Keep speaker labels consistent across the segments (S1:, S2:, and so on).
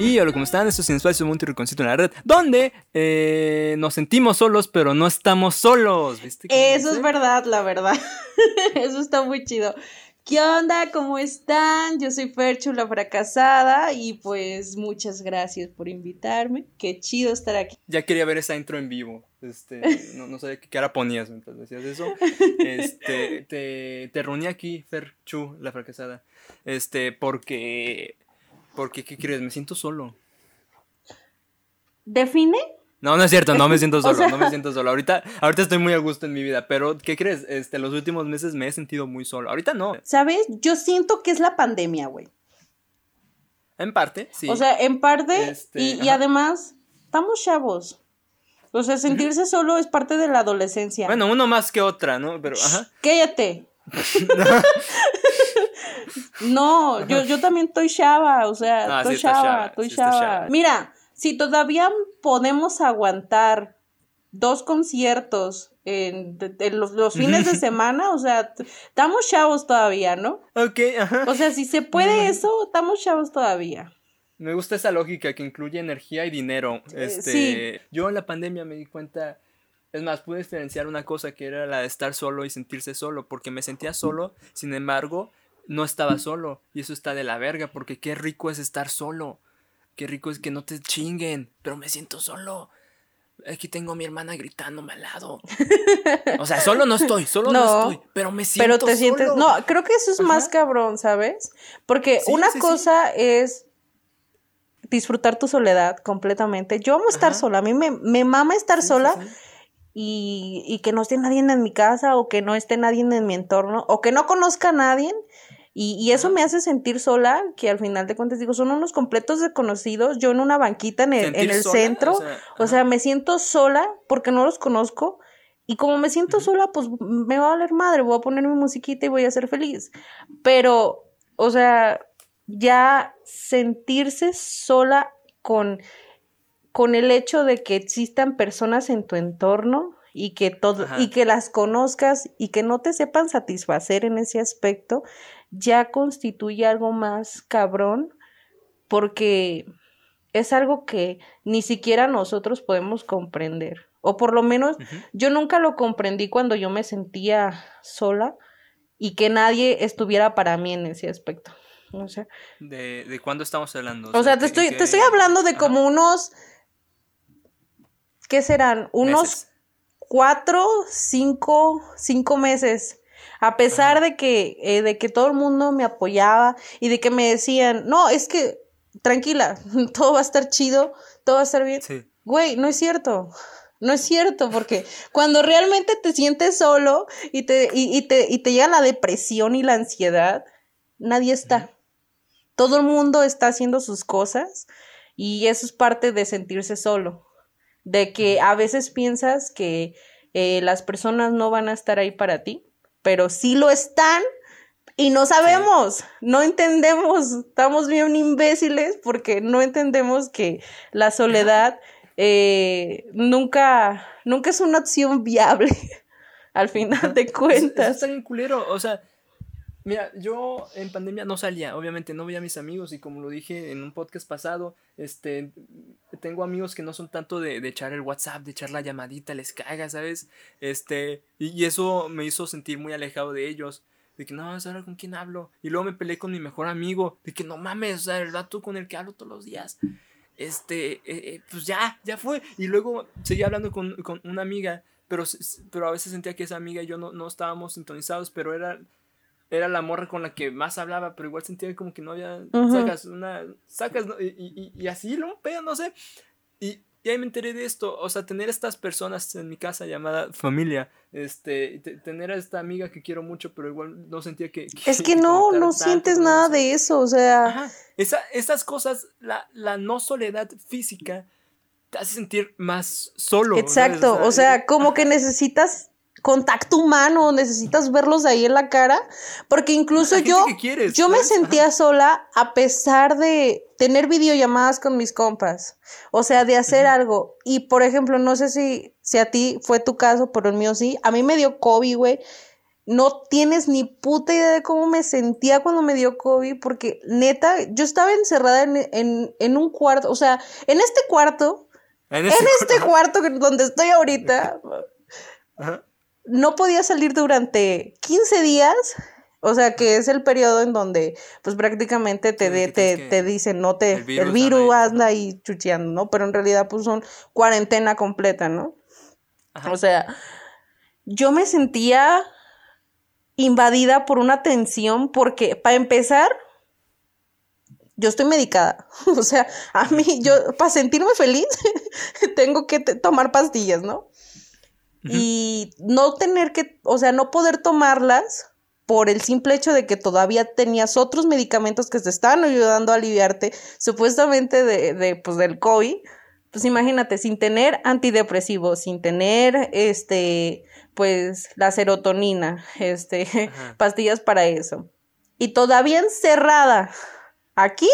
S1: Y hola, ¿cómo están? Esto es Sin Espacio Monte Reconcito en la red, donde eh, nos sentimos solos, pero no estamos solos. ¿Viste
S2: Eso es verdad, la verdad. Eso está muy chido. ¿Qué onda? ¿Cómo están? Yo soy Ferchu, la fracasada, y pues muchas gracias por invitarme. Qué chido estar aquí.
S1: Ya quería ver esa intro en vivo. Este, no, no sabía qué cara ponías mientras decías eso. Este, te, te reuní aquí, Fer Chu, la fracasada. Este, porque. Porque, ¿qué crees? Me siento solo.
S2: ¿Define?
S1: No, no es cierto, no me siento
S2: O
S1: solo,
S2: sea-
S1: no me siento solo. Ahorita, ahorita estoy muy a gusto en mi vida, pero ¿qué crees? Este, los últimos meses me he sentido muy solo. Ahorita no,
S2: ¿Sabes? Yo siento que es la pandemia, güey.
S1: en parte, sí.
S2: O sea, en parte,
S1: Este,
S2: y, además, estamos chavos. O sea, sentirse solo es parte de la adolescencia.
S1: bueno, uno más que otra, ¿no? Pero, ajá.
S2: Cállate. no, yo, yo también estoy chava, o sea,
S1: Ah,
S2: estoy chava,
S1: chava,
S2: estoy
S1: sí
S2: chava.
S1: chava.
S2: Mira, si todavía podemos aguantar dos conciertos en, los, los fines de semana, o sea, estamos chavos todavía, ¿no?
S1: Ok, ajá.
S2: O sea, si se puede eso, estamos chavos todavía.
S1: Me gusta esa lógica que incluye energía y dinero. Este,
S2: sí.
S1: Yo en la pandemia me di cuenta, es más, pude experienciar una cosa que era la de estar solo y sentirse solo, porque me sentía solo, sin embargo, no estaba solo. Y eso está de la verga, porque qué rico es estar solo. Qué rico es que no te chinguen, pero me siento solo. Aquí tengo a mi hermana gritándome al lado. O sea, solo no estoy, solo no,
S2: No,
S1: estoy, pero me siento
S2: Pero te sientes,
S1: solo.
S2: no, creo que eso es más cabrón, ¿sabes? Porque
S1: Sí,
S2: una
S1: sí, sí.
S2: cosa es disfrutar tu soledad completamente. Yo amo estar
S1: Ajá.
S2: sola, a mí me, me mama estar sola. Y, y que no esté nadie en mi casa o que no esté nadie en mi entorno o que no conozca a nadie. Y, y eso me hace sentir sola, que al final de cuentas digo, son unos completos desconocidos, yo en una banquita en el, en el
S1: sola,
S2: centro,
S1: o sea,
S2: o sea, me siento sola porque no los conozco. Y como me siento sola, pues me va a valer madre, voy a poner mi musiquita y voy a ser feliz. Pero, o sea, ya sentirse sola con, con el hecho de que existan personas en tu entorno y que todo,
S1: Ajá.
S2: y que las conozcas y que no te sepan satisfacer en ese aspecto, ya constituye algo más cabrón, porque es algo que ni siquiera nosotros podemos comprender. O por lo menos yo nunca lo comprendí cuando yo me sentía sola y que nadie estuviera para mí en ese aspecto. O sea,
S1: ¿De, ¿De cuándo estamos hablando?
S2: o sea, te
S1: ¿qué-
S2: estoy, te estoy hablando de
S1: Ajá.
S2: como unos, ¿qué serán? Unos
S1: Meses.
S2: cuatro, cinco, cinco meses. A pesar
S1: Ajá.
S2: de que, eh, de que todo el mundo me apoyaba y de que me decían, no, es que tranquila, todo va a estar chido, todo va a estar bien.
S1: Sí.
S2: Güey, no es cierto. No es cierto, porque cuando realmente te sientes solo y te, y, y te, y te llega la depresión y la ansiedad, nadie está. Todo el mundo está haciendo sus cosas y eso es parte de sentirse solo. De que a veces piensas que eh, las personas no van a estar ahí para ti, pero sí lo están y no sabemos, no entendemos, estamos bien imbéciles porque no entendemos que la soledad eh, nunca, nunca es una opción viable al final de cuentas.
S1: culero. O sea, mira, yo en pandemia no salía, obviamente no veía a mis amigos y como lo dije en un podcast pasado, este, tengo amigos que no son tanto de, de echar el WhatsApp, de echar la llamadita, les caga, ¿sabes? Este, y, y eso me hizo sentir muy alejado de ellos. De que no, ahora con quién hablo. Y luego me peleé con mi mejor amigo. De que no mames, o sea, el vato con el que hablo todos los días. Este, eh, eh, pues ya, ya fue. Y luego seguí hablando con, con una amiga, pero, pero a veces sentía que esa amiga y yo no, no estábamos sintonizados, pero era, era la morra con la que más hablaba, pero igual sentía como que no había,
S2: Ujú.
S1: sacas una, sacas, ¿no? y, y, y así lo pedo, no sé. Y, y ahí me enteré de esto, o sea, tener estas personas en mi casa llamada familia, este, tener a esta amiga que quiero mucho, pero igual no sentía que...
S2: Es que no, no sientes nada de eso, o sea,
S1: Ajá. Esa, esas cosas, la, la no soledad física, te hace sentir más solo.
S2: exacto, o sea, como que necesitas contacto humano, necesitas verlos ahí en la cara, porque incluso yo,
S1: quieres,
S2: yo me
S1: ¿sabes? Ajá.
S2: sentía sola a pesar de tener videollamadas con mis compas, o sea, de hacer algo. Y por ejemplo, no sé si, si a ti fue tu caso, pero el mío sí, a mí me dio COVID, güey, no tienes ni puta idea de cómo me sentía cuando me dio COVID, porque neta, yo estaba encerrada en, un cuarto, o sea, en este cuarto, en, este cuarto donde estoy ahorita, no podía salir durante 15 días, o sea, que es el periodo en donde, pues prácticamente te, te, dicen, no te, el virus, anda ahí chucheando, ¿no? Pero en realidad, pues son cuarentena completa, ¿no? O sea, yo me sentía invadida por una tensión porque, para empezar, yo estoy medicada. O sea, a mí, yo, para sentirme feliz, tengo que tomar pastillas, ¿no? Y no tener que, o sea, no poder tomarlas por el simple hecho de que todavía tenías otros medicamentos que te estaban ayudando a aliviarte, supuestamente de, de pues, del COVID. Pues imagínate, sin tener antidepresivos, sin tener este pues la serotonina, este, pastillas para eso. Y todavía encerrada aquí,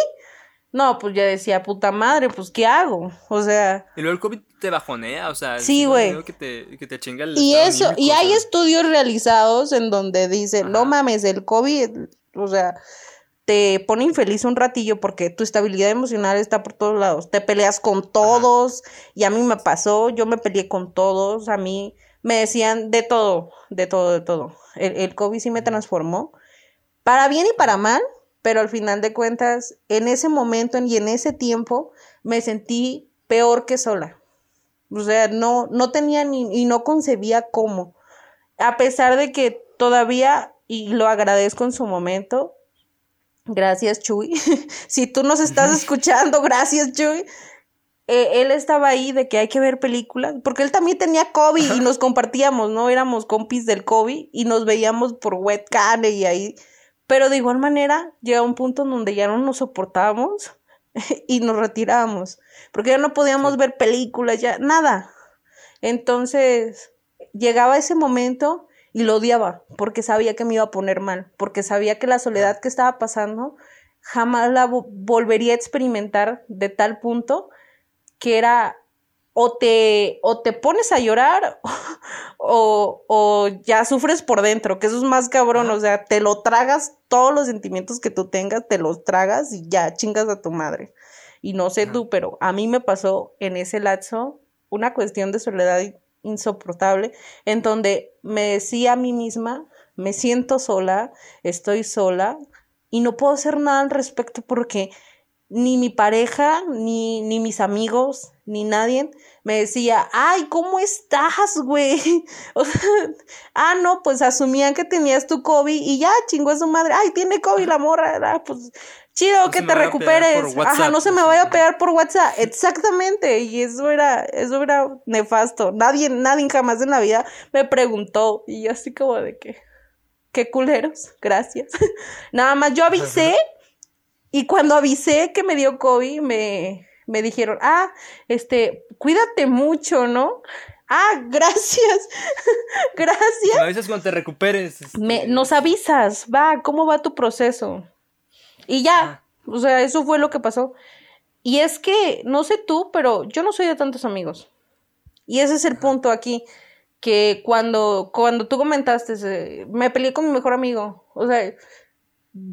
S2: no, pues ya decía, puta madre, pues ¿qué hago? O sea...
S1: Y luego el COVID te bajonea, o sea...
S2: Sí, güey.
S1: Que te, que te chinga el
S2: y eso, y hay estudios realizados en donde dicen, no mames, el COVID, o sea, te pone infeliz un ratillo porque tu estabilidad emocional está por todos lados. Te peleas con todos, y a mí me pasó, yo me peleé con todos, a mí me decían de todo, de todo, de todo. El, el COVID sí me transformó, para bien y para mal, pero al final de cuentas, en ese momento y en ese tiempo, me sentí peor que sola. O sea, no, no tenía ni, y no concebía cómo. A pesar de que todavía, y lo agradezco en su momento, gracias Chuy, si tú nos estás escuchando, gracias Chuy, eh, él estaba ahí de que hay que ver películas, porque él también tenía COVID y nos compartíamos, ¿no? Éramos compis del COVID y nos veíamos por webcam y ahí. Pero de igual manera, llega un punto en donde ya no nos soportábamos y nos retiramos, porque ya no podíamos ver películas, ya nada. Entonces, llegaba ese momento y lo odiaba, porque sabía que me iba a poner mal, porque sabía que la soledad que estaba pasando jamás la volvería a experimentar de tal punto que era o te, o te pones a llorar o, o, ya sufres por dentro, que eso es más cabrón, o sea, te lo tragas, todos los sentimientos que tú tengas, te los tragas y ya chingas a tu madre. Y no sé tú, pero a mí me pasó en ese lapso una cuestión de soledad insoportable, en donde me decía a mí misma, me siento sola, estoy sola y no puedo hacer nada al respecto porque ni mi pareja, ni, ni mis amigos, ni nadie me decía, ay, ¿cómo estás, güey? O sea, ah, no, pues asumían que tenías tu COVID y ya chingó a su madre, ay, tiene COVID la morra, ah, pues chido que te recuperes. Ajá, no se me vaya a pegar por WhatsApp. Exactamente, y eso era, eso era nefasto. Nadie, nadie jamás en la vida me preguntó y yo así como de que, qué culeros, gracias. Nada más yo avisé y cuando avisé que me dio COVID, me, me dijeron, ah, este, cuídate mucho, ¿no? Ah, gracias. gracias. Me
S1: avisas cuando te recuperes.
S2: Este. Me, nos avisas, va, ¿cómo va tu proceso? Y ya, o sea, eso fue lo que pasó. Y es que, no sé tú, pero yo no soy de tantos amigos. Y ese es el punto aquí, que cuando, cuando tú comentaste, me peleé con mi mejor amigo. O sea,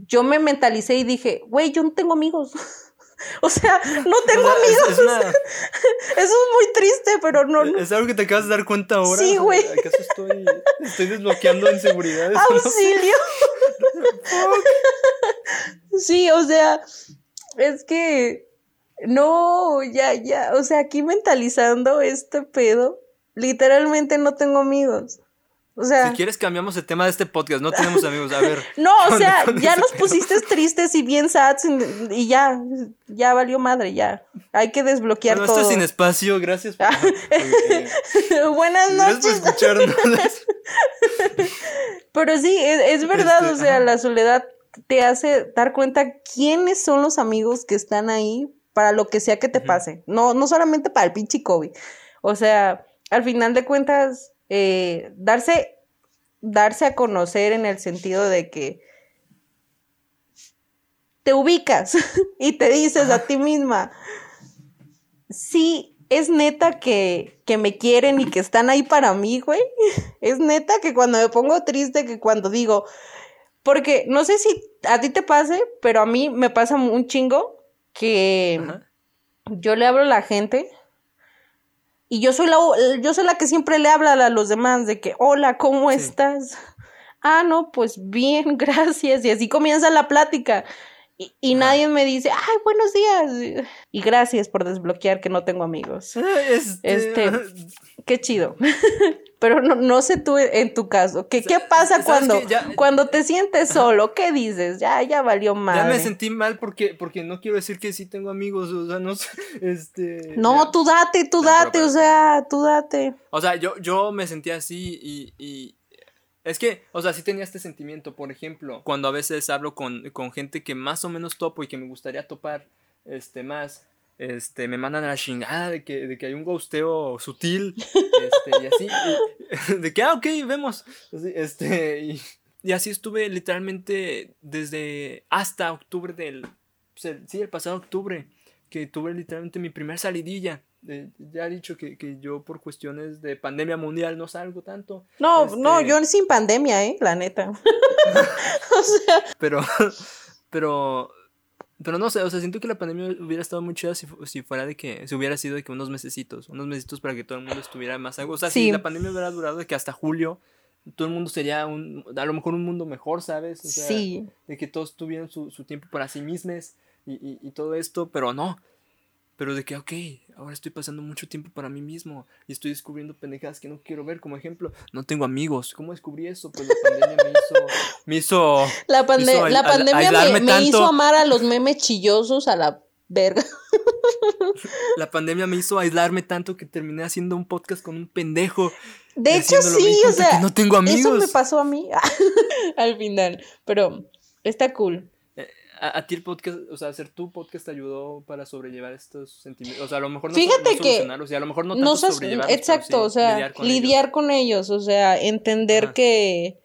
S2: yo me mentalicé y dije, güey, yo no tengo amigos. o sea, no tengo amigos. Eso es muy triste, pero no,
S1: Es algo que te acabas de dar cuenta ahora.
S2: Sí, güey.
S1: ¿Acaso estoy, estoy desbloqueando inseguridades?
S2: ¡Auxilio! sí, o sea, es que no, ya, ya, o sea, aquí mentalizando este pedo, literalmente no tengo amigos. O sea,
S1: si quieres cambiamos el tema de este podcast, no tenemos amigos, a ver.
S2: no, o sea, ya nos pusiste tristes y bien sad y ya, ya valió madre, ya. Hay que desbloquear todo.
S1: Esto sin espacio, gracias. Por...
S2: Buenas noches. Pero sí, es, verdad, este, o sea, la soledad te hace dar cuenta quiénes son los amigos que están ahí para lo que sea que te pase. No, no solamente para el pinche COVID. O sea, al final de cuentas eh, darse, darse a conocer en el sentido de que te ubicas y te dices a ti misma, sí, es neta que, que me quieren y que están ahí para mí, güey. Es neta que cuando me pongo triste, que cuando digo, porque no sé si a ti te pase, pero a mí me pasa un chingo que
S1: Ajá.
S2: yo le hablo a la gente y yo soy la, yo soy la que siempre le habla a los demás de que, hola, ¿cómo
S1: Sí.
S2: estás? Ah, no, pues bien, gracias. Y así comienza la plática. Y, nadie me dice, ay, buenos días. Y gracias por desbloquear que no tengo amigos.
S1: Este,
S2: Este, Qué chido. Pero no, no sé tú en tu caso. ¿Qué, qué
S1: Sa-
S2: pasa
S1: ¿sabes
S2: cuando?
S1: Ya-
S2: cuando te sientes solo? ¿Qué dices? Ya, ya valió
S1: Ya
S2: madre.
S1: me sentí mal porque, porque no quiero decir que sí tengo amigos, o sea, no este...
S2: No,
S1: ya.
S2: tú date, tú
S1: No, pero-
S2: date,
S1: pero-
S2: o sea, tú date.
S1: O sea, yo, yo me sentía así y, y es que, o sea, sí tenía este sentimiento, por ejemplo, cuando a veces hablo con, con gente que más o menos topo y que me gustaría topar, este, más, este, me mandan a la chingada de que, de que hay un ghosteo sutil, este, y así, y- de que, ah, ok, vemos, este, y, y así estuve literalmente desde hasta octubre del, pues, el- sí, el pasado octubre, que tuve literalmente mi primer salidilla. Eh, ya he dicho que, que yo por cuestiones de pandemia mundial no salgo tanto,
S2: No,
S1: Este-
S2: no, yo sin pandemia, ¿eh? La neta. o sea,
S1: pero, pero, pero no sé, o sea, siento que la pandemia hubiera estado muy chida si, si fuera de que, si hubiera sido de que unos mesecitos, unos mesecitos para que todo el mundo estuviera más algo. O sea,
S2: Sí.
S1: si la pandemia hubiera durado de que hasta julio, todo el mundo sería un, a lo mejor un mundo mejor, ¿sabes? O sea,
S2: sí.
S1: de que todos tuvieran su, su tiempo para sí mismos y, y, y todo esto, pero no. Pero de que, ok, ahora estoy pasando mucho tiempo para mí mismo y estoy descubriendo pendejadas que no quiero ver. Como ejemplo, no tengo amigos. ¿Cómo descubrí eso? Pues la pandemia me hizo. Me hizo.
S2: La, pande-
S1: hizo
S2: la
S1: ai-
S2: pandemia me, me hizo amar a los memes chillosos a la verga.
S1: La pandemia me hizo aislarme tanto que terminé haciendo un podcast con un pendejo.
S2: De hecho, sí, o sea,
S1: no tengo amigos.
S2: eso me pasó a mí al final. Pero está cool.
S1: A, a ti el podcast, o sea, hacer tu podcast te ayudó para sobrellevar estos sentimientos. O sea, a lo mejor no,
S2: Fíjate
S1: no solucionarlos y a lo mejor no tanto
S2: No
S1: pero
S2: exacto,
S1: sí
S2: o sea,
S1: lidiar
S2: lidiar
S1: con
S2: con,
S1: ellos.
S2: o sea, entender
S1: Ajá.
S2: que,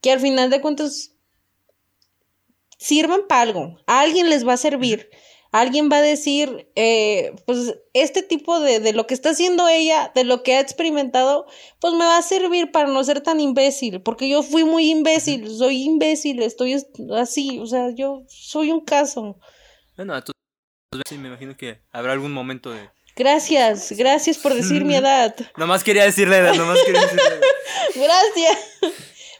S2: que al final de cuentas sirvan para algo, a alguien les va a servir, alguien va a decir, eh, pues este tipo de, de lo que está haciendo ella, de lo que ha experimentado, pues me va a servir para no ser tan imbécil, porque yo fui muy imbécil, soy imbécil, estoy es- así, o sea, yo soy un caso.
S1: Bueno, a tu- sí, me imagino que habrá algún momento de...
S2: Gracias, gracias por decir mi edad.
S1: Nomás quería decirle edad, nomás quería decirle edad.
S2: Gracias.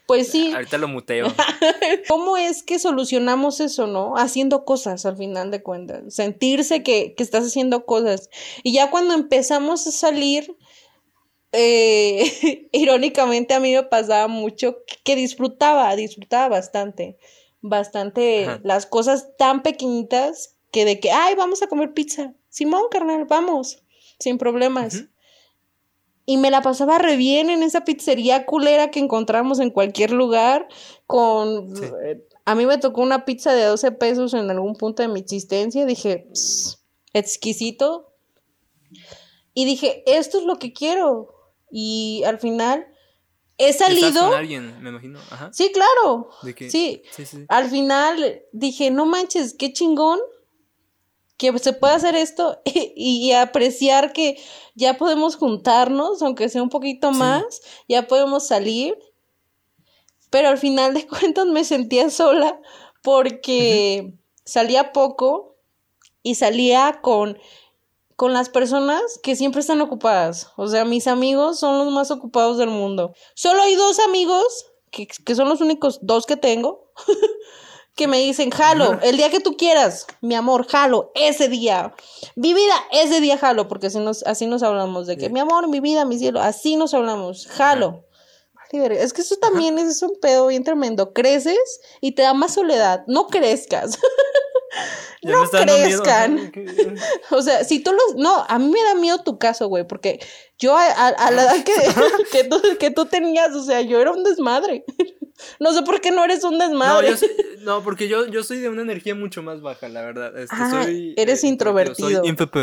S2: Pues sí,
S1: Ahorita lo muteo.
S2: ¿cómo es que solucionamos eso, no? Haciendo cosas al final de cuentas. Sentirse que, que estás haciendo cosas. Y ya cuando empezamos a salir, eh, irónicamente a mí me pasaba mucho que, disfrutaba, disfrutaba bastante, bastante
S1: Ajá.
S2: las cosas tan pequeñitas que de que, ay, vamos a comer pizza. Simón, carnal, vamos, sin problemas. Y me la pasaba re bien en esa pizzería culera que encontramos en cualquier lugar. Con.
S1: Sí.
S2: eh, A mí me tocó una pizza de 12 pesos en algún punto de mi existencia. Dije, "Pss, exquisito. Y dije, esto es lo que quiero. Y al final he salido.
S1: con alguien, me imagino. Ajá.
S2: Sí, claro.
S1: De.
S2: Sí,
S1: sí.
S2: Al final dije, no manches, qué chingón que se pueda hacer esto y, y apreciar que ya podemos juntarnos, aunque sea un poquito
S1: Sí.
S2: más, ya podemos salir. Pero al final de cuentas me sentía sola porque salía poco y salía con, con las personas que siempre están ocupadas. O sea, mis amigos son los más ocupados del mundo. Solo hay dos amigos, que, que son los únicos dos que tengo, que me dicen, jalo, el día que tú quieras, mi amor, jalo, ese día. Mi vida, ese día jalo, porque así nos, así nos hablamos, de que
S1: Sí.
S2: mi amor, mi vida, mi cielo, así nos hablamos, jalo. Es que eso también es un pedo bien tremendo. Creces y te da más soledad. No crezcas. No crezcan. O sea, si tú los... No, a mí me da miedo tu caso, güey, porque yo a, a- a la edad que, que, tú, que tú tenías, o sea, yo era un desmadre. No sé por qué no eres un
S1: No,
S2: desmadre.
S1: yo soy- no, porque yo, yo soy de una energía mucho más baja, la verdad. Este,
S2: Ah,
S1: soy,
S2: eres introvertido.
S1: Soy INFP.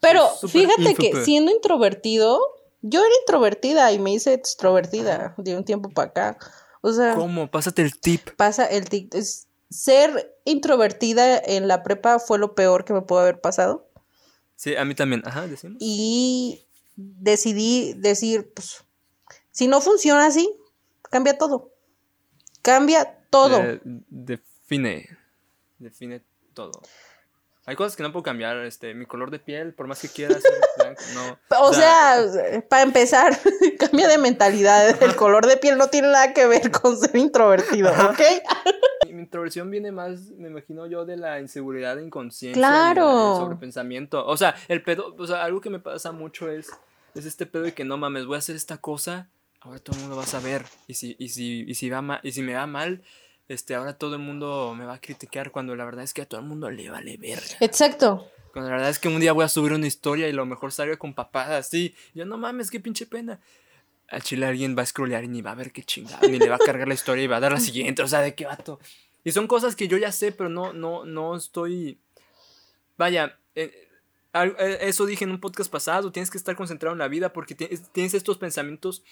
S2: Pero fíjate que siendo introvertido, yo era introvertida y me hice extrovertida de un tiempo para acá. O sea,
S1: ¿Cómo? Pásate el tip.
S2: pasa el tic- es- ser introvertida en la prepa fue lo peor que me pudo haber pasado.
S1: Sí, a mí también. Ajá, decimos.
S2: Y decidí decir, pues, si no funciona así, cambia todo. Cambia todo.
S1: Define. Define todo. Hay cosas que no puedo cambiar, este, mi color de piel, por más que quiera ser blanco, no.
S2: O sea, para empezar, cambia de mentalidad. El color de piel no tiene nada que ver con ser introvertido, ¿ok?
S1: Introversión viene más, me imagino yo, de la inseguridad de inconsciencia.
S2: Claro.
S1: El sobrepensamiento. O sea, el pedo, o sea, algo que me pasa mucho es, es este pedo de que no mames, voy a hacer esta cosa, ahora todo el mundo va a saber. Y si, y si, y si va mal, y si me va mal, este, ahora todo el mundo me va a criticar cuando la verdad es que a todo el mundo le vale verga.
S2: Exacto.
S1: Cuando la verdad es que un día voy a subir una historia y lo mejor salga con papadas, sí. Yo no mames, qué pinche pena. Al chile alguien va a scrollear y ni va a ver qué chingada, ni le va a cargar la historia y va a dar la siguiente, o sea, de qué vato. Y son cosas que yo ya sé, pero no, no, no estoy. Vaya, eh, eh, eso dije en un podcast pasado, tienes que estar concentrado en la vida porque tienes estos pensamientos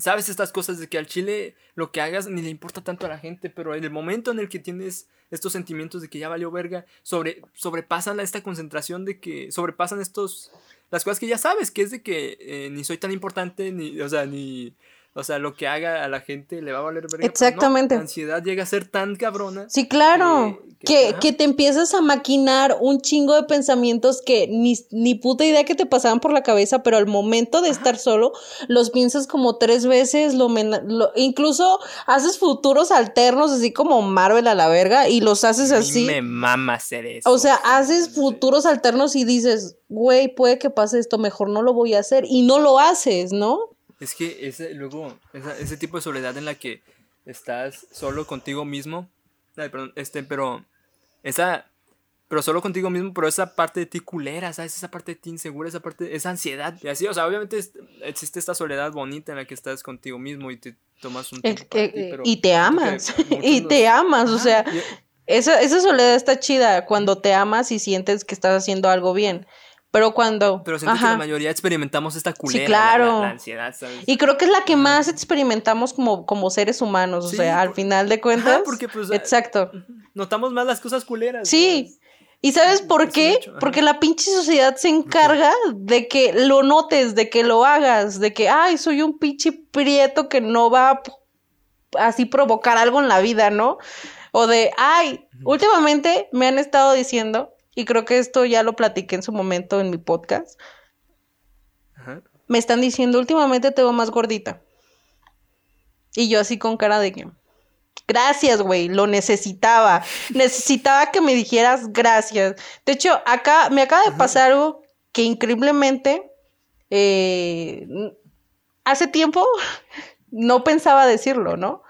S1: sabes estas cosas de que al chile lo que hagas ni le importa tanto a la gente, pero en el momento en el que tienes estos sentimientos de que ya valió verga, sobre, sobrepasan esta concentración de que sobrepasan estos, las cosas que ya sabes, que es de que eh, ni soy tan importante, ni, o sea, ni, o sea, lo que haga a la gente le va a valer verga.
S2: Exactamente.
S1: la ansiedad llega a ser tan cabrona.
S2: Sí, claro. Que, que, te empiezas a maquinar un chingo de pensamientos que ni, ni puta idea que te pasaban por la cabeza, pero al momento de estar solo, los piensas como tres veces, lo, incluso haces futuros alternos, así como Marvel a la verga, y los haces así.
S1: me mama hacer eso.
S2: O sea, haces futuros alternos y dices, güey, puede que pase esto, mejor no lo voy a hacer, y no lo haces, ¿no?
S1: Es que ese, luego, ese tipo de soledad en la que estás solo contigo mismo. Ay, perdón, este, pero. Esa. Pero solo contigo mismo, pero esa parte de ti culera, ¿sabes? Esa parte de ti insegura, esa parte, esa ansiedad. Y así, o sea, obviamente existe esta soledad bonita en la que estás contigo mismo y te tomas un tiempo.
S2: y te amas. y te amas, o sea. Esa, esa soledad está chida cuando te amas y sientes que estás haciendo algo bien. Pero cuando.
S1: Pero siento que la mayoría experimentamos esta culera.
S2: Sí, claro.
S1: La, ansiedad, ¿sabes?
S2: Y creo que es la que más experimentamos como, como seres humanos. o sea, al final de cuentas.
S1: porque pues.
S2: Exacto.
S1: Notamos más las cosas culeras.
S2: Sí. ¿Y sabes por qué? Porque la pinche sociedad se encarga de que lo notes, de que lo hagas, de que, ay, soy un pinche prieto que no va a así provocar algo en la vida, ¿no? O de, ay, últimamente me han estado diciendo y creo que esto ya lo platiqué en su momento en mi podcast. Me están diciendo, últimamente te veo más gordita. Y yo así con cara de que, gracias, güey, lo necesitaba. necesitaba que me dijeras gracias. De hecho, acá me acaba de pasar algo que increíblemente eh, hace tiempo no pensaba decirlo, ¿no?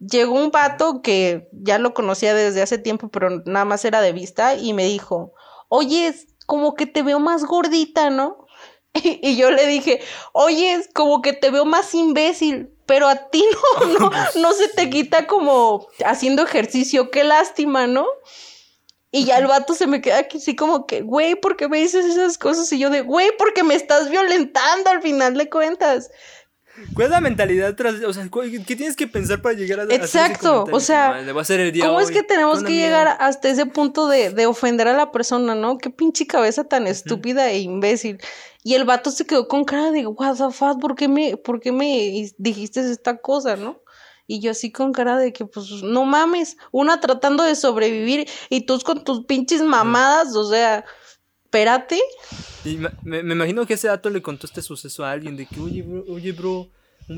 S2: Llegó un vato que ya lo conocía desde hace tiempo, pero nada más era de vista, y me dijo, oye, como que te veo más gordita, ¿no? Y, yo le dije, oye, como que te veo más imbécil, pero a ti no, no, no se te quita como haciendo ejercicio, qué lástima, ¿no? Y ya el vato se me queda aquí así como que, güey, ¿por qué me dices esas cosas? Y yo de, güey, porque me estás violentando al final de cuentas.
S1: ¿Cuál es la mentalidad tras, o sea, qué tienes que pensar para llegar a
S2: Exacto, o sea, ¿cómo es que tenemos que llegar hasta ese punto de, de, ofender a la persona, no? Qué pinche cabeza tan estúpida e imbécil. Y el vato se quedó con cara de, what the fuck, ¿por qué me, por qué me dijiste esta cosa, no? Y yo así con cara de que, pues, no mames, una tratando de sobrevivir y tú con tus pinches mamadas, o sea, espérate.
S1: Y me, imagino que ese dato le contó este suceso a alguien de que, oye, bro, oye, bro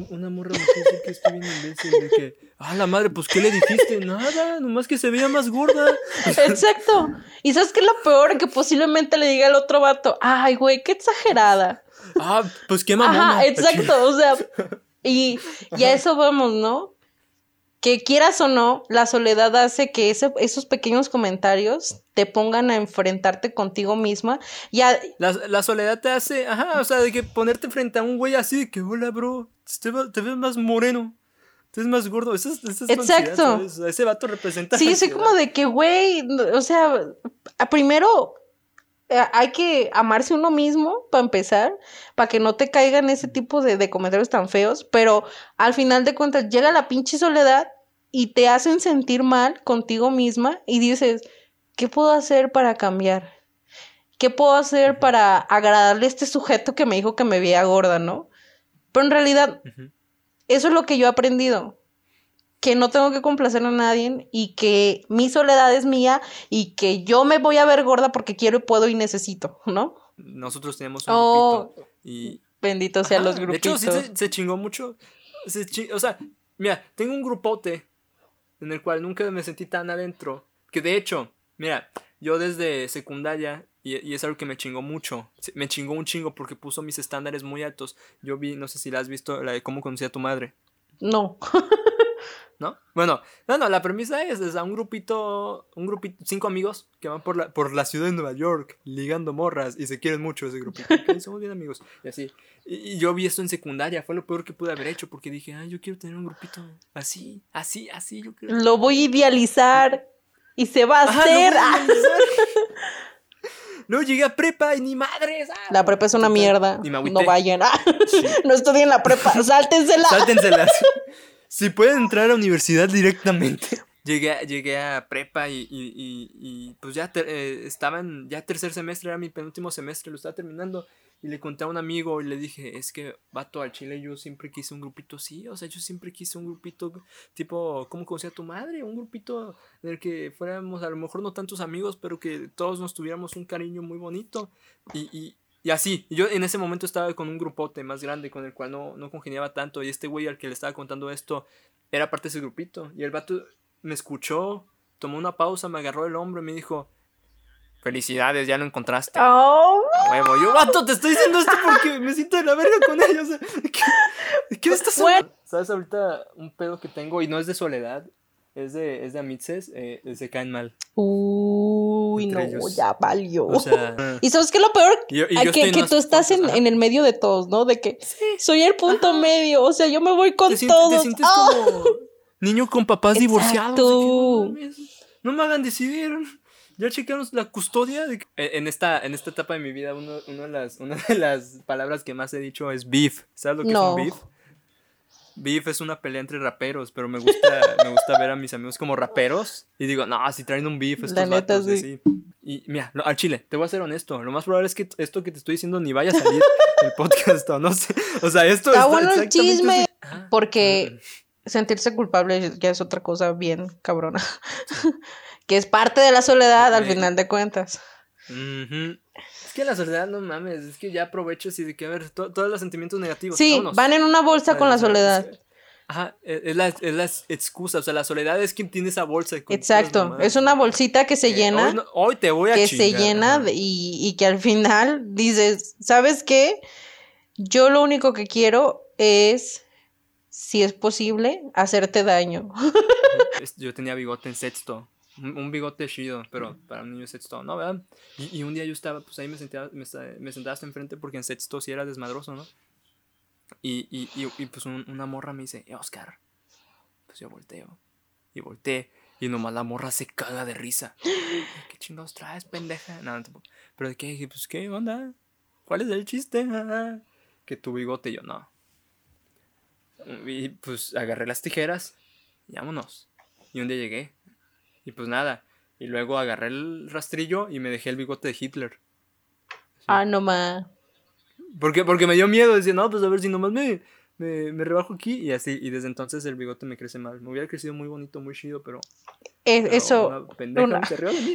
S1: una morra me dice que estoy bien imbécil. De que, ah, la madre, pues, ¿qué le dijiste? Nada, nomás que se veía más gorda.
S2: Exacto. Y ¿sabes qué es lo peor? Que posiblemente le diga al otro vato, ay, güey, qué exagerada.
S1: Ah, pues qué mamona.
S2: Ajá, exacto, o sea, y, y a eso vamos, ¿no? Que quieras o no, la soledad hace que esos pequeños comentarios te pongan a enfrentarte contigo misma. Ya...
S1: La, soledad te hace, ajá, o sea, de que ponerte frente a un güey así, de que hola, bro, te, ves más moreno. Te ves más gordo. Esa, es
S2: Exacto.
S1: Ese vato representa.
S2: Sí, sí, como de que, güey, o sea, primero hay que amarse uno mismo para empezar, para que no te caigan ese tipo de, comentarios tan feos, pero al final de cuentas llega la pinche soledad y te hacen sentir mal contigo misma y dices, ¿qué puedo hacer para cambiar? ¿qué puedo hacer para agradarle a este sujeto que me dijo que me veía gorda, no? Pero en realidad, eso es lo que yo he aprendido. Que no tengo que complacer a nadie y que mi soledad es mía y que yo me voy a ver gorda porque quiero y puedo y necesito, ¿no?
S1: Nosotros tenemos un oh, grupito y...
S2: Bendito sean los grupitos.
S1: De hecho, sí se, chingó mucho. o sea, mira, tengo un grupote en el cual nunca me sentí tan adentro. Que de hecho, mira, yo desde secundaria y, es algo que me chingó mucho. Me chingó un chingo porque puso mis estándares muy altos. Yo vi, no sé si la has visto, la de cómo conocí a tu madre.
S2: No.
S1: ¿No? Bueno, no, no, la premisa es, es a un grupito, un grupito, cinco amigos que van por la, por la ciudad de Nueva York ligando morras y se quieren mucho ese grupito. somos bien amigos. Y así. Y, yo vi esto en secundaria, fue lo peor que pude haber hecho porque dije, ay, yo quiero tener un grupito así, así, así. Yo quiero...
S2: Lo voy a idealizar y se va a hacer.
S1: No llegué a prepa y ni madres. Ah,
S2: la prepa es una mierda. No vayan. No estudien la prepa. Sáltensela.
S1: Sáltensela. Si pueden entrar a la universidad directamente. Llegué, llegué a prepa y, y, pues ya eh, estaban, ya tercer semestre, era mi penúltimo semestre, lo estaba terminando. Y le conté a un amigo y le dije, es que vato al chile yo siempre quise un grupito así, o sea, yo siempre quise un grupito tipo, ¿cómo conocía tu madre? Un grupito en el que fuéramos a lo mejor no tantos amigos, pero que todos nos tuviéramos un cariño muy bonito. Y, y, y así, yo en ese momento estaba con un grupote más grande con el cual no, no congeniaba tanto. Y este güey al que le estaba contando esto era parte de ese grupito. Y el vato me escuchó, tomó una pausa, me agarró el hombro y me dijo, Felicidades, ya lo encontraste.
S2: Oh.
S1: Huevo, yo, vato, te estoy diciendo esto porque me siento de la verga con ellos. ¿qué, ¿qué, estás haciendo? ¿Sabes ahorita un pedo que tengo y no es de soledad? Es de, es de amitzes, eh, se caen mal.
S2: Uy, no, ya valió. O sea, y sabes que lo peor, que, que tú estás en, en, el medio de todos, ¿no? De que soy el punto medio, o sea, yo me voy con todos. Te sientes
S1: como niño con papás divorciados. no, no me hagan decidir. Ya chequeamos la custodia. De... E, en, esta, en esta etapa de mi vida, uno, de las, una de las palabras que más he dicho es beef. ¿Sabes lo que es un beef? Beef es una pelea entre raperos, pero me gusta, me gusta ver a mis amigos como raperos. Y digo, no, si traen un beef estos la vatos, sí. Y mira, al chile, te voy a ser honesto. Lo más probable es que esto que te estoy diciendo ni vaya a salir el podcast o no sé. O sea, esto
S2: está, bueno el chisme. Porque sentirse culpable ya es otra cosa bien cabrona que es parte de la soledad al final de cuentas.
S1: Es que la soledad, no mames, es que ya aprovecho y de que, a ver, todos los sentimientos negativos.
S2: Sí, van en una bolsa con la soledad.
S1: Ajá, e, es la, es la, excusa, o sea, la soledad es quien tiene esa bolsa.
S2: Exacto, es una bolsita que se llena.
S1: Hoy, te voy a
S2: Que se llena y, y que al final dices, ¿sabes qué? Yo lo único que quiero es, si es posible, hacerte daño.
S1: Yo tenía bigote en sexto un, bigote chido, pero para un niño sexto, ¿no? ¿Verdad? Y, un día yo estaba, pues ahí me sentaba, me, me sentaba hasta enfrente porque en sexto sí era desmadroso, ¿no? Y, y, y, pues una morra me dice, eh, Oscar. Pues yo volteo. Y volteé. Y nomás la morra se caga de risa. ¿Qué chingados traes, pendeja? No, no, Pero de qué, pues qué onda. ¿Cuál es el chiste? que tu bigote, yo no. Y pues agarré las tijeras. Y vámonos. Y un día llegué. Y pues nada. Y luego agarré el rastrillo y me dejé el bigote de Hitler.
S2: Ah, no más.
S1: Porque, porque me dio miedo. Decía, no, pues a ver si nomás me, me, me, rebajo aquí. Y así. Y desde entonces el bigote me crece mal. Me hubiera crecido muy bonito, muy chido, pero.
S2: eso.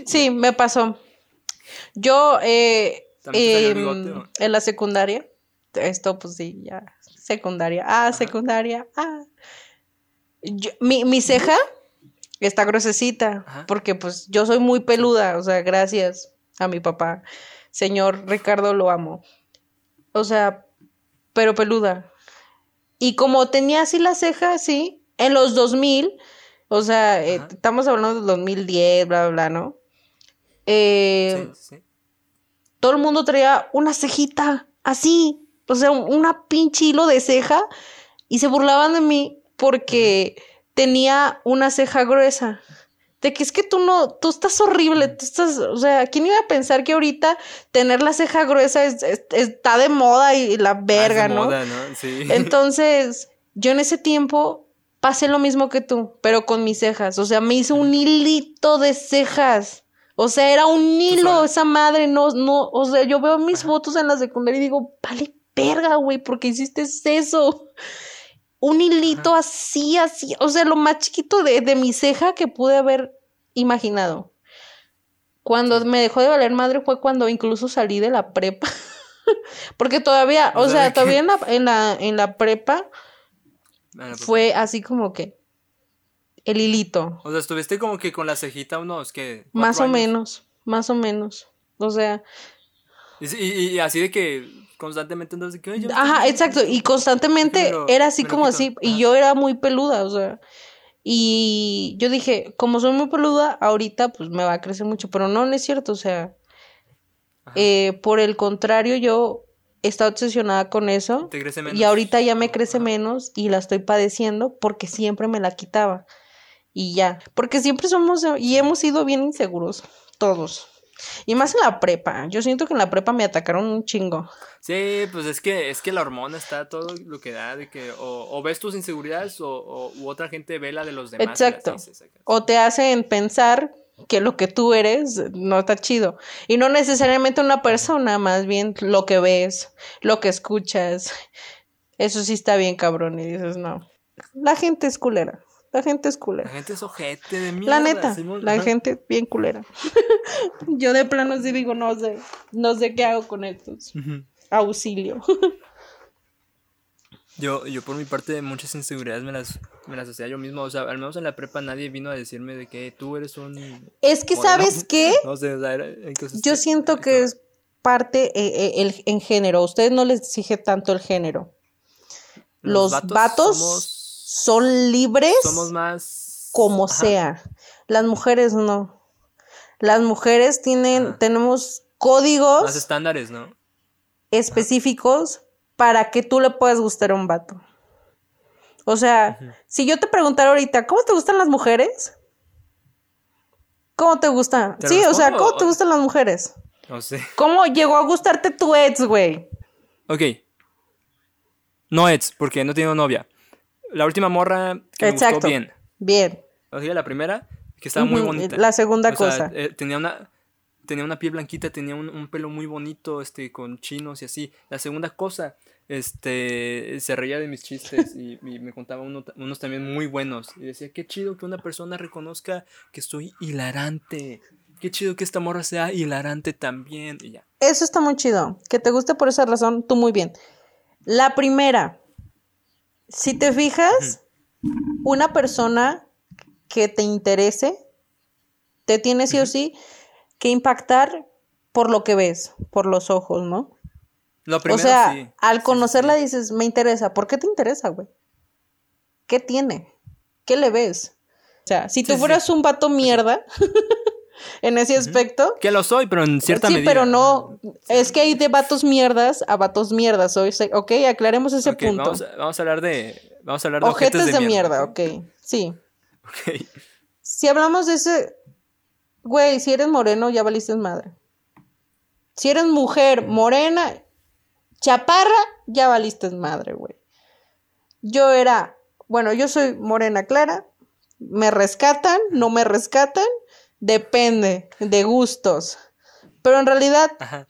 S2: Sí, me pasó. Yo, eh, en la secundaria. Esto, pues sí, ya. Secundaria. Ah, secundaria. Ah. mi, mi ceja está gruesecita, porque pues yo soy muy peluda, o sea, gracias a mi papá. Señor Ricardo, lo amo. O sea, pero peluda. Y como tenía así la ceja, sí, en los 2000, o sea, eh, estamos hablando del 2010, bla, bla, bla, ¿no? Eh, sí, sí. Todo el mundo traía una cejita así, o sea, una pinche hilo de ceja y se burlaban de mí porque tenía una ceja gruesa. De que es que tú no, tú estás horrible, tú estás, o sea, ¿quién iba a pensar que ahorita tener la ceja gruesa está de moda y, la ah, verga, ¿no? Moda, ¿no? Sí. Entonces, yo en ese tiempo pasé lo mismo que tú, pero con mis cejas, o sea, me hice un hilito de cejas, O sea, era un hilo esa madre, no, no, o sea, yo veo mis fotos en la secundaria y digo, vale, verga, güey, porque hiciste eso. Un hilito así, así, o sea, lo más chiquito de, de mi ceja que pude haber imaginado. Cuando me dejó de valer madre fue cuando incluso salí de la prepa. Porque todavía, o, sea, todavía en la, en la, en la prepa
S1: Pues
S2: fue así como que el hilito.
S1: O sea, estuviste como que con la cejita unos que.
S2: Más o menos, más o menos. O sea.
S1: Y, y, y así de que constantemente andas de que. "Ay, yo estoy
S2: Ajá,
S1: bien".
S2: exacto. Y constantemente
S1: lo-
S2: era así como así. Y yo era muy peluda, o sea. Y yo dije, como soy muy peluda, ahorita pues me va a crecer mucho. Pero no, no es cierto. O sea, eh, por el contrario, yo he estado obsesionada con eso.
S1: Te crece menos.
S2: Y ahorita ya me crece
S1: Ajá.
S2: menos y la estoy padeciendo porque siempre me la quitaba. Y ya, porque siempre somos y hemos sido bien inseguros, todos. Y más en la prepa. Yo siento que en la prepa me atacaron un chingo.
S1: Sí, pues es que, es que la hormona está todo lo que da, de que o, o ves tus inseguridades o, o u otra gente ve la de los demás.
S2: Exacto. O te hacen pensar que lo que tú eres no está chido. Y no necesariamente una persona, más bien lo que ves, lo que escuchas. Eso sí está bien cabrón. Y dices, no. La gente es culera. La gente es
S1: La
S2: culera.
S1: gente es ojete de mierda.
S2: La neta, la gente bien culera. Yo de plano sí digo, no sé, no sé qué hago con estos. Auxilio.
S1: Yo, yo por mi parte muchas inseguridades me las, me las hacía yo mismo. O sea, al menos en la prepa nadie vino a decirme de que tú eres un...
S2: Es que,
S1: moreno".
S2: ¿sabes qué?
S1: No sé, o sea, era- hay cosas
S2: Yo
S1: que-
S2: siento que es parte eh, eh, el, en género. Ustedes no les exige tanto el género. Los, vatos,
S1: somos,
S2: son libres
S1: somos más...
S2: como
S1: Ajá.
S2: sea. Las mujeres no. Las mujeres tienen,
S1: Ajá.
S2: tenemos códigos
S1: Más estándares, ¿no?
S2: específicos para que tú le puedas gustar a un vato. O sea, si yo te preguntara ahorita, ¿cómo te gustan las mujeres? ¿Cómo te gustan?
S1: ¿Te
S2: Sí, o sea, ¿cómo
S1: o-
S2: te gustan las mujeres?
S1: No sé.
S2: ¿Cómo llegó a gustarte tu ex, güey?
S1: Ok. No Eds, porque no tengo novia. La última morra que me
S2: Exacto.
S1: gustó bien.
S2: Bien.
S1: O sea, la primera, que estaba muy bonita.
S2: La segunda
S1: O sea,
S2: cosa.
S1: eh, tenía una tenía una piel blanquita, tenía un, un pelo muy bonito, este, con chinos y así. La segunda cosa, este, se reía de mis chistes y, y me contaba uno- unos también muy buenos. Y decía, qué chido que una persona reconozca que soy hilarante. Qué chido que esta morra sea hilarante también. Y ya.
S2: Eso está muy chido. Que te guste por esa razón, tú muy bien. La primera, si te fijas, una persona que te interese, te tiene sí o sí que impactar por lo que ves, por los ojos, ¿no?
S1: Lo
S2: O
S1: primero,
S2: sea,
S1: sí.
S2: al conocerla dices, me interesa. ¿Por qué te interesa, güey? ¿Qué tiene? ¿Qué le ves? O sea, si tú
S1: sí,
S2: fueras un vato mierda en ese aspecto,
S1: Que lo soy, pero en cierta
S2: sí,
S1: medida.
S2: pero no. Es que hay de vatos mierdas a vatos mierdas. Ok, aclaremos ese punto.
S1: Vamos, a, vamos a hablar de. Vamos a hablar de
S2: Ojetes de, mierda,
S1: ¿ok?
S2: ok. Sí.
S1: Ok.
S2: Si hablamos de ese. Güey, si eres moreno, ya valiste madre. Si eres mujer morena, chaparra, ya valiste madre, güey. Yo era. Bueno, yo soy morena clara. Me rescatan, no me rescatan. Depende de gustos. Pero en realidad,
S1: Ajá.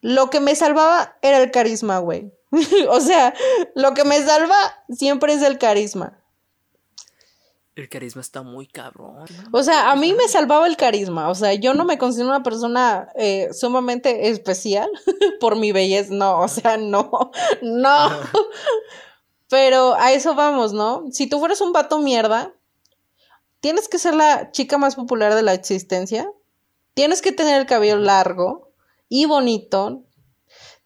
S2: lo que me salvaba era el carisma, güey. o sea, lo que me salva siempre es el carisma.
S1: El carisma está muy cabrón.
S2: O sea, a mí me salvaba el carisma. O sea, yo no me considero una persona eh, sumamente especial por mi belleza. No, o sea, no, no. Pero a eso vamos, ¿no? Si tú fueras un vato mierda, tienes que ser la chica más popular de la existencia. Tienes que tener el cabello largo y bonito.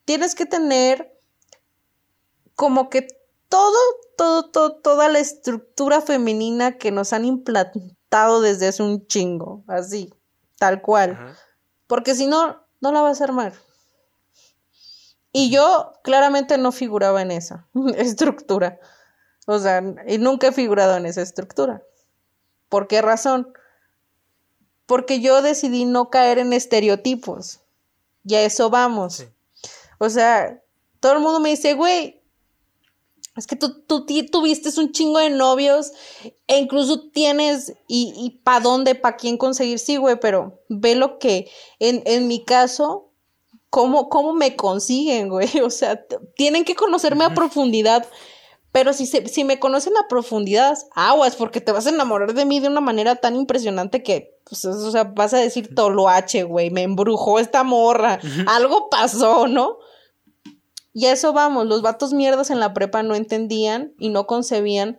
S2: Tienes que tener como que todo, todo, todo, toda la estructura femenina que nos han implantado desde hace un chingo, así, tal cual.
S1: Ajá.
S2: Porque si no, no la vas a armar. Y yo claramente no figuraba en esa estructura. O sea, y nunca he figurado en esa estructura. ¿Por qué razón? Porque yo decidí no caer en estereotipos. Y a eso vamos.
S1: Sí.
S2: O sea, todo el mundo me dice, güey, es que tú, tú tuviste un chingo de novios e incluso tienes y, y pa' dónde, pa' quién conseguir, sí, güey, pero ve lo que en, en mi caso, cómo, cómo me consiguen, güey, o sea, tienen que conocerme a profundidad, pero si, se, si me conocen a profundidad, aguas, porque te vas a enamorar de mí de una manera tan impresionante que, pues, o sea, vas a decir toloache, güey, me embrujó esta morra, algo pasó, ¿no? Y a eso vamos, los vatos mierdas en la prepa no entendían y no concebían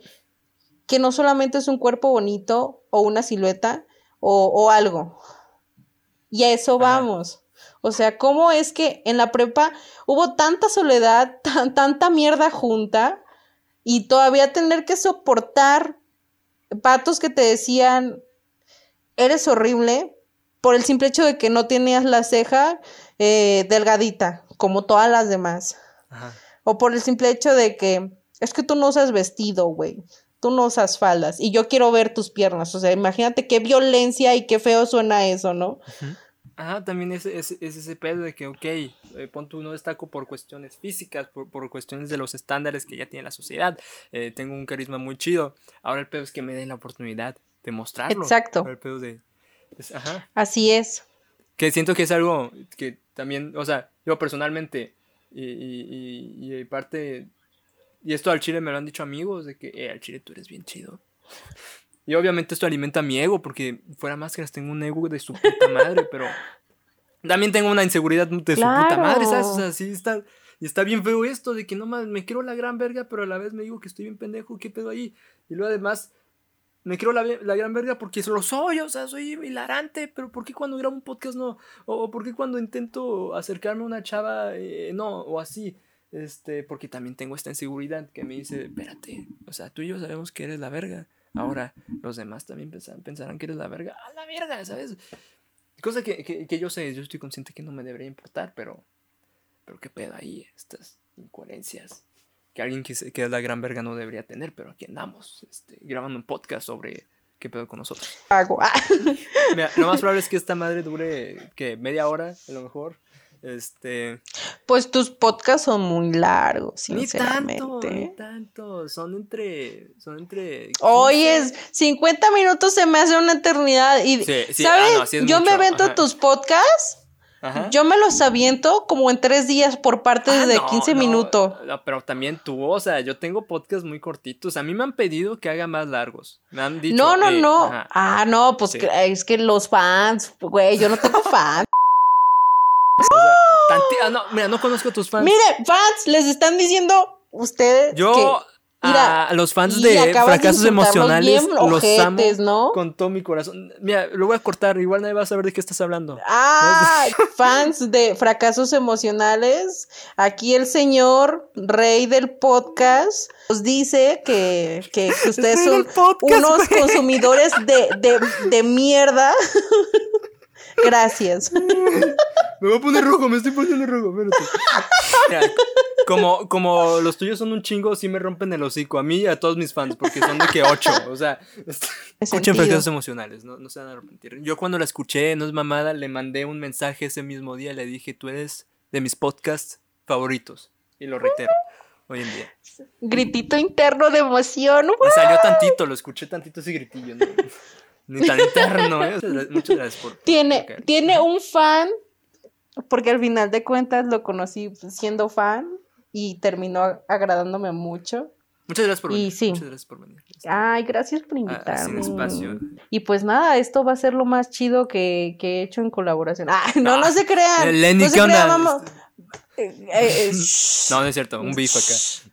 S2: que no solamente es un cuerpo bonito o una silueta o, o algo. Y a eso vamos. O sea, ¿cómo es que en la prepa hubo tanta soledad, tan- tanta mierda junta y todavía tener que soportar patos que te decían, eres horrible por el simple hecho de que no tenías la ceja eh, delgadita, como todas las demás.
S1: Ajá.
S2: O por el simple hecho de que es que tú no usas vestido, güey. Tú no usas faldas y yo quiero ver tus piernas. O sea, imagínate qué violencia y qué feo suena eso, ¿no?
S1: Ajá, también es, es, es ese pedo de que, ok, eh, pon tú no destaco por cuestiones físicas, por, por cuestiones de los estándares que ya tiene la sociedad. eh, tengo un carisma muy chido. Ahora el pedo es que me den la oportunidad de mostrarlo.
S2: Exacto.
S1: Ahora el pedo de. es- ajá.
S2: Así es.
S1: Que siento que es algo que también, o sea, yo personalmente, y, y, y, y parte. Y esto al chile me lo han dicho amigos, de que, eh, al chile tú eres bien chido. Y obviamente esto alimenta mi ego, porque fuera máscaras tengo un ego de su puta madre, pero también tengo una inseguridad de su puta madre, ¿sabes? O sea, sí está, y está bien feo esto de que no más me quiero la gran verga, pero a la vez me digo que estoy bien pendejo, ¿qué pedo ahí? Y luego además me quiero la, la gran verga porque lo soy, o sea, soy hilarante, pero ¿por qué cuando grabo un podcast no? O, o ¿por qué cuando intento acercarme a una chava eh, no? O así. Este, porque también tengo esta inseguridad que me dice, espérate, o sea, tú y yo sabemos que eres la verga. Ahora, los demás también pensarán, pensarán que eres la verga. ¡A la verga! ¿Sabes? Cosa que, que, que yo sé, yo estoy consciente que no me debería importar, pero. Pero qué pedo ahí, estas incoherencias. Que alguien que, se- que es la gran verga no debería tener, pero aquí andamos, este, grabando un podcast sobre qué pedo con nosotros. Mira, lo más probable es que esta madre dure, que media hora, a lo mejor. Este.
S2: Pues tus podcasts son muy largos,
S1: Ni tanto,
S2: sinceramente.
S1: ni tanto. Son entre. Son entre.
S2: Oye,
S1: 15.
S2: 50 minutos se me hace una eternidad. Y,
S1: Sí, sí,
S2: ¿sabes?
S1: ah, no, sí
S2: yo me
S1: mucho,
S2: avento
S1: ajá.
S2: tus podcasts,
S1: Ajá.
S2: yo me los aviento como en tres días por partes
S1: Ah,
S2: de
S1: no,
S2: 15
S1: no,
S2: minutos.
S1: no, pero también tú, o sea, yo tengo podcasts muy cortitos. A mí me han pedido que haga más largos. Me han dicho.
S2: No, no,
S1: eh,
S2: no.
S1: ajá.
S2: Ah, no, pues
S1: Sí.
S2: es que los fans, güey, yo no tengo fans.
S1: Ah, no, mira, no conozco a tus fans.
S2: Mire, fans, les están diciendo ustedes
S1: yo
S2: que, mira,
S1: a los fans de fracasos emocionales los amo
S2: ¿no?
S1: con todo mi corazón. Mira, lo voy a cortar, igual nadie va a saber de qué estás hablando.
S2: Ah, fans de fracasos emocionales. Aquí el señor rey del podcast nos dice que, que ustedes son
S1: podcast,
S2: unos consumidores de, de, de mierda. Gracias.
S1: Me voy a poner rojo, me estoy poniendo rojo, espérate. Como, como los tuyos son un chingo, sí me rompen el hocico. A mí y a todos mis fans, porque son de que ocho. O sea, escuchen fracasos emocionales, no, no se van a arrepentir. Yo cuando la escuché, no es mamada, le mandé un mensaje ese mismo día. Le dije, tú eres de mis podcasts favoritos. Y lo reitero hoy en día.
S2: Gritito interno de emoción.
S1: Me salió tantito, lo escuché tantito ese gritillo. ¿no? Ni tan interno, ¿eh? Muchas gracias- por.
S2: Tiene, tiene un fan, porque al final de cuentas lo conocí siendo fan y terminó agradándome mucho.
S1: Muchas gracias por
S2: y
S1: venir.
S2: sí.
S1: Muchas gracias por venir.
S2: Ay, gracias por
S1: Ah,
S2: invitarme.
S1: sin espacio.
S2: Y pues nada, esto va a ser lo más chido que, que he hecho en colaboración. Ah, no, no,
S1: No.
S2: se crean.
S1: Lenny,
S2: no se
S1: ¿qué onda?
S2: crean, vamos. Eh, eh, eh.
S1: No, no es cierto, un beef acá.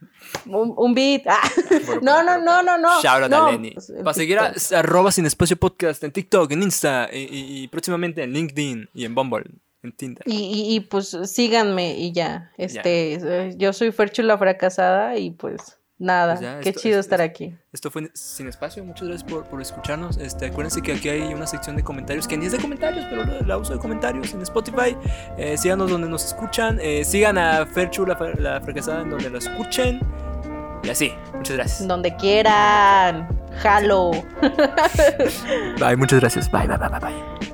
S2: Un, un beat. Ah.
S1: Por-
S2: No,
S1: por-
S2: no,
S1: por-
S2: no, no, no.
S1: Shout out
S2: no,
S1: a Lenny.
S2: pues,
S1: Para seguir a arroba sin espacio podcast en TikTok, en Insta y, y- y próximamente en LinkedIn y en Bumble, en Tinder.
S2: Y, y, y, pues síganme y ya. Este, eh, yo soy Ferchula fracasada y pues nada.
S1: Pues ya,
S2: Qué
S1: esto-
S2: chido
S1: es-
S2: estar
S1: es-
S2: aquí.
S1: Esto fue Sin Espacio, muchas gracias por, por escucharnos. Este, acuérdense que aquí hay una sección de comentarios que ni es de comentarios, pero la, la uso de comentarios en Spotify. Eh, síganos donde nos escuchan. eh, sigan a Ferchu, la fracasada, en donde la escuchen. Y así, muchas gracias.
S2: Donde quieran. Jalo.
S1: Bye, muchas gracias. Bye, bye, bye, bye. bye.